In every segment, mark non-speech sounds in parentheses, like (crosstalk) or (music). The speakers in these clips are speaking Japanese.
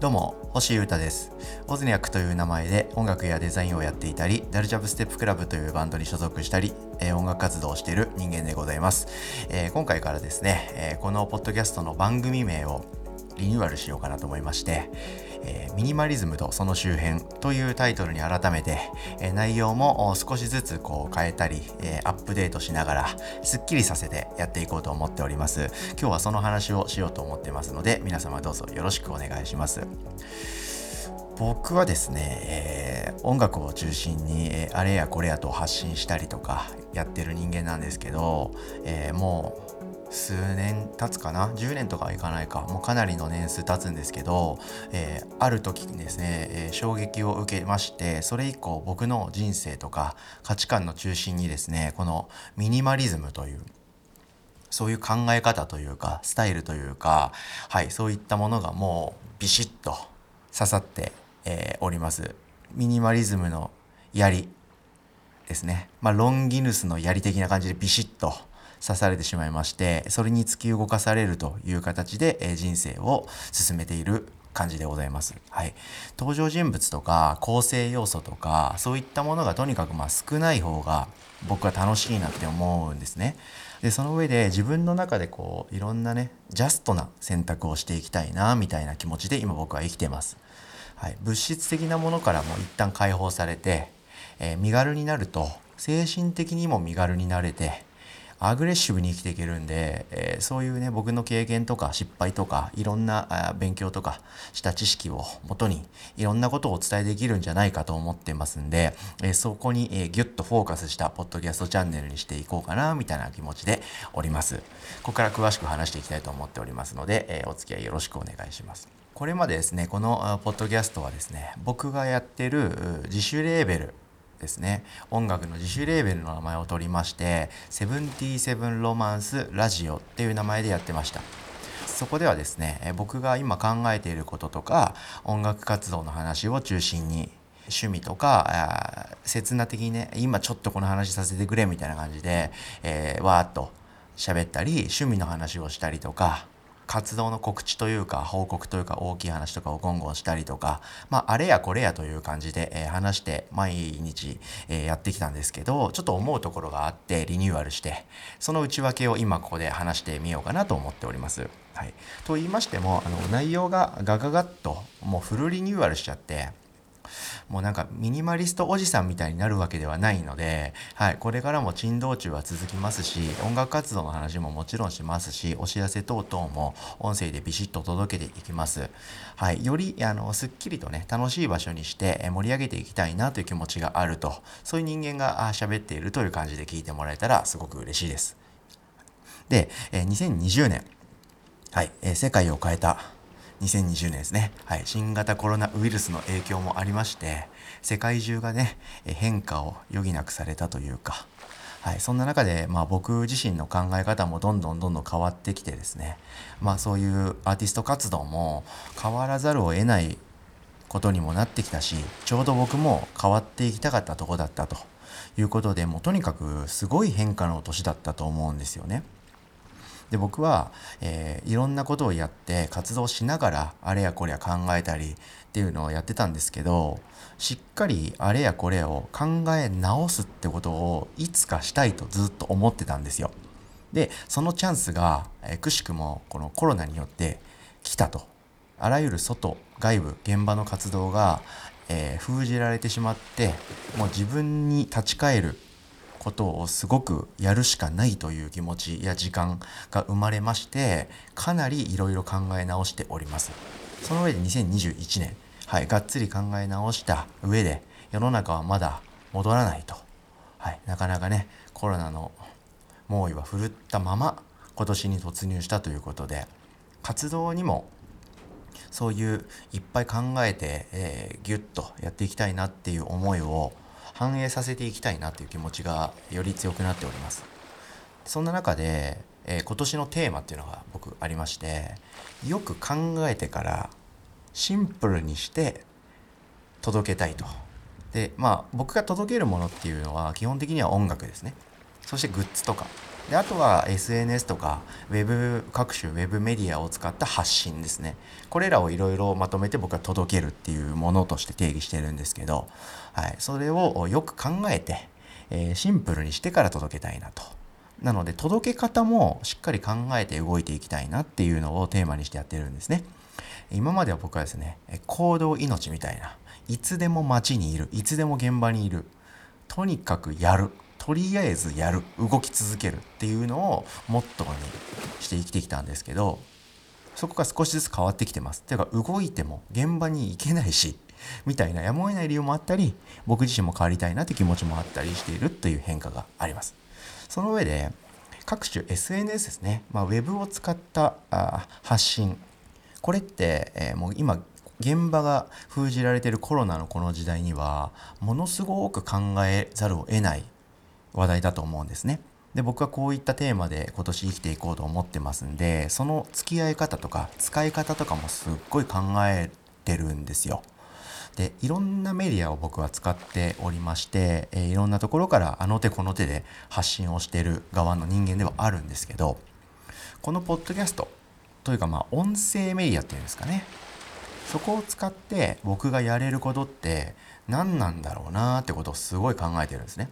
どうも、星優太です。オズニャックという名前で音楽やデザインをやっていたり、ダルジャブステップクラブというバンドに所属したり、えー、音楽活動をしている人間でございます。えー、今回からですね、えー、このポッドキャストの番組名をリニューアルしようかなと思いまして、えー、ミニマリズムとその周辺というタイトルに改めて、えー、内容も少しずつこう変えたり、えー、アップデートしながらすっきりさせてやっていこうと思っております。今日はその話をしようと思ってますので皆様どうぞよろしくお願いします。僕はですね、えー、音楽を中心に、えー、あれやこれやと発信したりとかやってる人間なんですけど、えー、もう数年経つかな？10年とかはいかないか。もうかなりの年数経つんですけど、えー、ある時にですね、えー、衝撃を受けましてそれ以降僕の人生とか価値観の中心にですねこのミニマリズムというそういう考え方というかスタイルというかはいそういったものがもうビシッと刺さって、えー、おります。ミニマリズムの槍ですね。まあロンギヌスの槍的な感じでビシッと刺されてしまいましてそれに突き動かされるという形で、え人生を進めている感じでございます。はい。登場人物とか構成要素とかそういったものがとにかくまあ少ない方が僕は楽しいなって思うんですね。でその上で自分の中でこういろんなねジャストな選択をしていきたいなみたいな気持ちで今僕は生きてます。はい、物質的なものからも一旦解放されて、えー、身軽になると精神的にも身軽になれてアグレッシブに生きていけるんで、えー、そういうね僕の経験とか失敗とかいろんな勉強とかした知識をもとにいろんなことをお伝えできるんじゃないかと思ってますんで、えー、そこに、えー、ギュッとフォーカスしたポッドキャストチャンネルにしていこうかなみたいな気持ちでおります。ここから詳しく話していきたいと思っておりますので、えお付き合いよろしくお願いします。これまでですねこのポッドキャストはですね僕がやってる自主レーベルですね。音楽の自主レーベルの名前を取りまして「セブンティーセブンロマンスラジオ」っていう名前でやってました。そこではですね僕が今考えていることとか音楽活動の話を中心に趣味とか刹那的にね今ちょっとこの話させてくれみたいな感じで、えー、わーっと喋ったり趣味の話をしたりとか活動の告知というか報告というか大きい話とかをゴンゴンしたりとか、まあ、あれやこれやという感じで、えー、話して毎日、えー、やってきたんですけどちょっと思うところがあってリニューアルしてその内訳を今ここで話してみようかなと思っております。はい、と言いましてもあの内容がガガガッともうフルリニューアルしちゃってもうなんかミニマリストおじさんみたいになるわけではないので、はい、これからも珍道中は続きますし音楽活動の話ももちろんしますしお知らせ等々も音声でビシッと届けていきます。はい、よりあのすっきりとね楽しい場所にして盛り上げていきたいなという気持ちがあるとそういう人間が喋っているという感じで聞いてもらえたらすごく嬉しいです。で、2020年、はい、世界を変えた2020年ですね、はい、新型コロナウイルスの影響もありまして世界中がね変化を余儀なくされたというか、はい、そんな中で、まあ、僕自身の考え方もどんどんどんどん変わってきてですね、まあ、そういうアーティスト活動も変わらざるを得ないことにもなってきたしちょうど僕も変わっていきたかったとこだったということでもうとにかくすごい変化の年だったと思うんですよね。で僕は、えー、いろんなことをやって活動しながらあれやこれや考えたりっていうのをやってたんですけどしっかりあれやこれを考え直すってことをいつかしたいとずっと思ってたんですよ。でそのチャンスが、えー、くしくもこのコロナによって来たと。あらゆる外外部現場の活動が、えー、封じられてしまってもう自分に立ち返ることをすごくやるしかないという気持ちや時間が生まれましてかなりいろいろ考え直しております。その上で2021年はいがっつり考え直した上で世の中はまだ戻らないと、はい、なかなかねコロナの猛威は振るったまま今年に突入したということで活動にもそういういっぱい考えて、えー、ギュッとやっていきたいなっていう思いを反映させていきたいなという気持ちがより強くなっております。そんな中で、えー、今年のテーマっていうのが僕ありましてよく考えてからシンプルにして届けたいと。でまあ僕が届けるものっていうのは基本的には音楽ですね。そしてグッズとか。であとは SNS とかウェブ各種ウェブメディアを使った発信ですね。これらをいろいろまとめて僕は届けるっていうものとして定義してるんですけど、はい、それをよく考えて、えー、シンプルにしてから届けたいなと。なので届け方もしっかり考えて動いていきたいなっていうのをテーマにしてやってるんですね。今までは僕はですね行動命みたいな。いつでも街にいる。いつでも現場にいる。とにかくやる。とりあえずやる動き続けるっていうのをモットーにして生きてきたんですけどそこが少しずつ変わってきてます。ていうか動いても現場に行けないし (laughs) みたいなやむを得ない理由もあったり僕自身も変わりたいなって気持ちもあったりしているという変化があります。その上で各種 SNS ですね、まあ、ウェブを使ったあ発信これって、えー、もう今現場が封じられているコロナのこの時代にはものすごく考えざるを得ない話題だと思うんですね。で僕はこういったテーマで今年生きていこうと思ってますんでその付き合い方とか使い方とかもすっごい考えてるんですよ。でいろんなメディアを僕は使っておりまして、えー、いろんなところからあの手この手で発信をしてる側の人間ではあるんですけどこのポッドキャストというかまあ音声メディアっていうんですかねそこを使って僕がやれることって何なんだろうなってことをすごい考えてるんですね。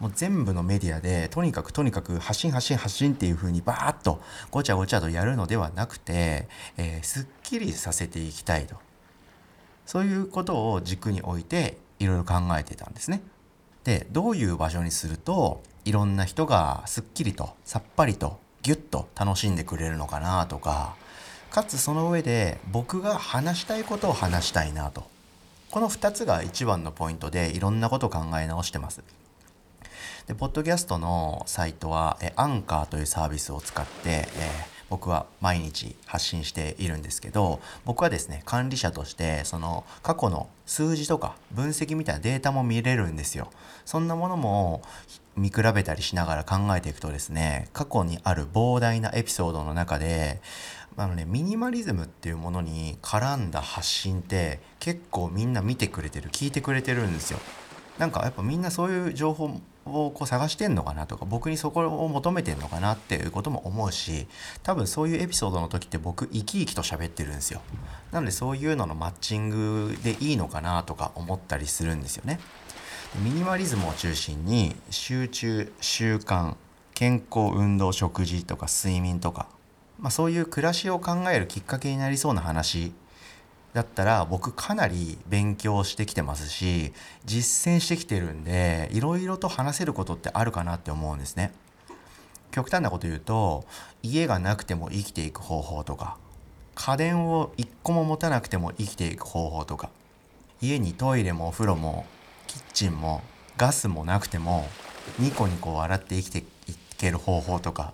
もう全部のメディアでとにかくとにかく発信発信発信っていう風にバーッとごちゃごちゃとやるのではなくて、えー、すっきりさせていきたいとそういうことを軸に置いていろいろ考えてたんですね。でどういう場所にするといろんな人がすっきりとさっぱりとギュッと楽しんでくれるのかなとかかつその上で僕が話したいことを話したいなとこの2つが一番のポイントでいろんなことを考え直してます。で、ポッドキャストのサイトは、えアンカーというサービスを使って、え、僕は毎日発信しているんですけど、僕はですね、管理者として、その過去の数字とか分析みたいなデータも見れるんですよ。そんなものも見比べたりしながら考えていくとですね、過去にある膨大なエピソードの中で、あのね、ミニマリズムっていうものに絡んだ発信って結構みんな見てくれてる、聞いてくれてるんですよ。なんかやっぱみんなそういう情報をこう探してんのかなとか僕にそこを求めてんのかなっていうことも思うし多分そういうエピソードの時って僕生き生きと喋ってるんですよ。なのでそういうののマッチングでいいのかなとか思ったりするんですよね。ミニマリズムを中心に集中習慣健康運動食事とか睡眠とか、まあ、そういう暮らしを考えるきっかけになりそうな話だったら僕かなり勉強してきてますし実践してきてるんでいろいろと話せることってあるかなって思うんですね。極端なこと言うと家がなくても生きていく方法とか家電を1個も持たなくても生きていく方法とか家にトイレもお風呂もキッチンもガスもなくてもニコニコ笑って生きていける方法とか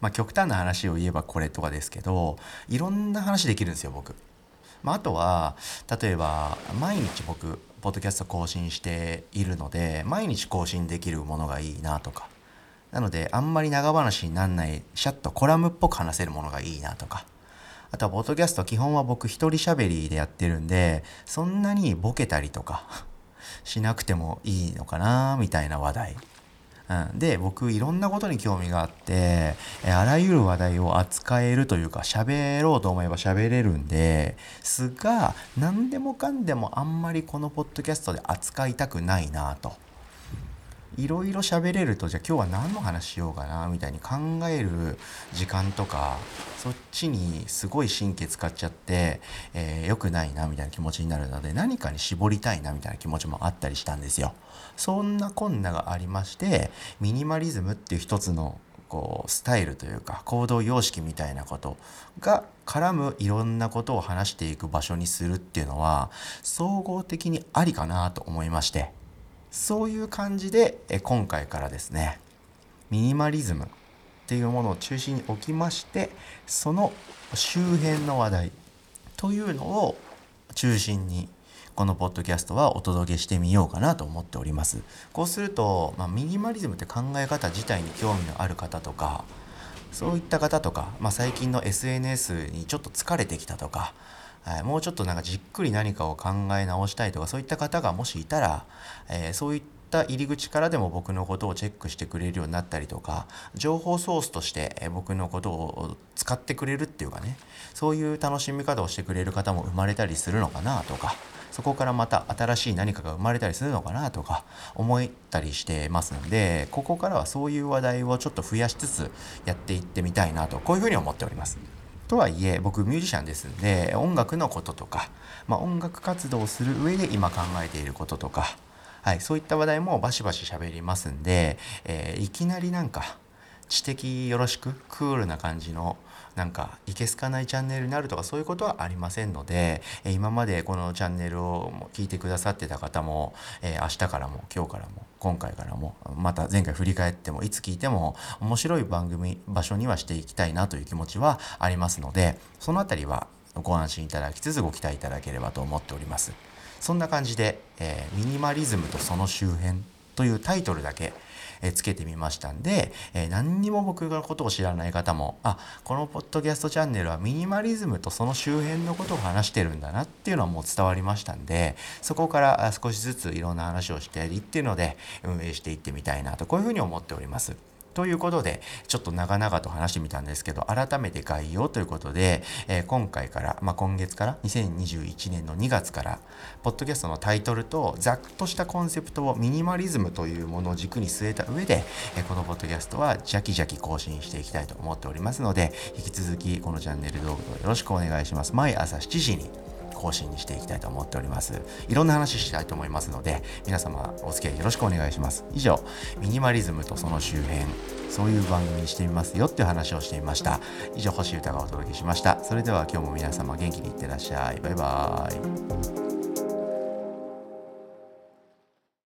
まあ極端な話を言えばこれとかですけどいろんな話できるんですよ僕。まあ、あとは例えば毎日僕ポッドキャスト更新しているので毎日更新できるものがいいなとか。なのであんまり長話になんないシャッとコラムっぽく話せるものがいいなとか。あとはポッドキャスト基本は僕一人喋りでやってるんでそんなにボケたりとか (laughs) しなくてもいいのかなみたいな話題。うん、で僕いろんなことに興味があってあらゆる話題を扱えるというか喋ろうと思えば喋れるんですが何でもかんでもあんまりこのポッドキャストで扱いたくないなと。いろいろ喋れるとじゃあ今日は何の話しようかなみたいに考える時間とかそっちにすごい神経使っちゃって、えー、良くないなみたいな気持ちになるので何かに絞りたいなみたいな気持ちもあったりしたんですよ。そんなこんながありましてミニマリズムっていう一つのこうスタイルというか行動様式みたいなことが絡むいろんなことを話していく場所にするっていうのは総合的にありかなと思いましてそういう感じで今回からですねミニマリズムっていうものを中心に置きましてその周辺の話題というのを中心にこのポッドキャストはお届けしてみようかなと思っております。こうすると、まあ、ミニマリズムって考え方自体に興味のある方とかそういった方とか、まあ、最近の SNS にちょっと疲れてきたとかはい、もうちょっとなんかじっくり何かを考え直したいとかそういった方がもしいたら、えー、そういった入り口からでも僕のことをチェックしてくれるようになったりとか情報ソースとして僕のことを使ってくれるっていうかねそういう楽しみ方をしてくれる方も生まれたりするのかなとかそこからまた新しい何かが生まれたりするのかなとか思ったりしてますのでここからはそういう話題をちょっと増やしつつやっていってみたいなとこういうふうに思っております。とはいえ僕ミュージシャンですんで音楽のこととか、まあ、音楽活動をする上で今考えていることとか、はい、そういった話題もバシバシ喋りますんで、えー、いきなりなんか知的よろしくクールな感じのなんかいけすかないチャンネルになるとかそういうことはありませんので、え今までこのチャンネルを聞いてくださってた方も、え明日からも今日からも今回からもまた前回振り返ってもいつ聞いても面白い番組場所にはしていきたいなという気持ちはありますのでその辺りはご安心いただきつつご期待いただければと思っております。そんな感じで、えー、ミニマリズムとその周辺というタイトルだけえつけてみましたんで、え何にも僕のことを知らない方もあこのポッドキャストチャンネルはミニマリズムとその周辺のことを話してるんだなっていうのはもう伝わりましたんでそこから少しずついろんな話をしていっていうので運営していってみたいなとこういうふうに思っております。ということで、ちょっと長々と話してみたんですけど、改めて概要ということで、えー、今回から、まあ、今月から、2021年の2月から、ポッドキャストのタイトルと、ざっとしたコンセプトをミニマリズムというものを軸に据えた上で、えー、このポッドキャストは、ジャキジャキ更新していきたいと思っておりますので、引き続き、このチャンネル動画をよろしくお願いします。毎朝7時に、更新にしていきたいと思っております。いろんな話したいと思いますので皆様お付き合いよろしくお願いします。以上ミニマリズムとその周辺そういう番組にしてみますよっていう話をしてみました。以上星歌がお届けしました。それでは今日も皆様元気にいってらっしゃい。バイバーイ。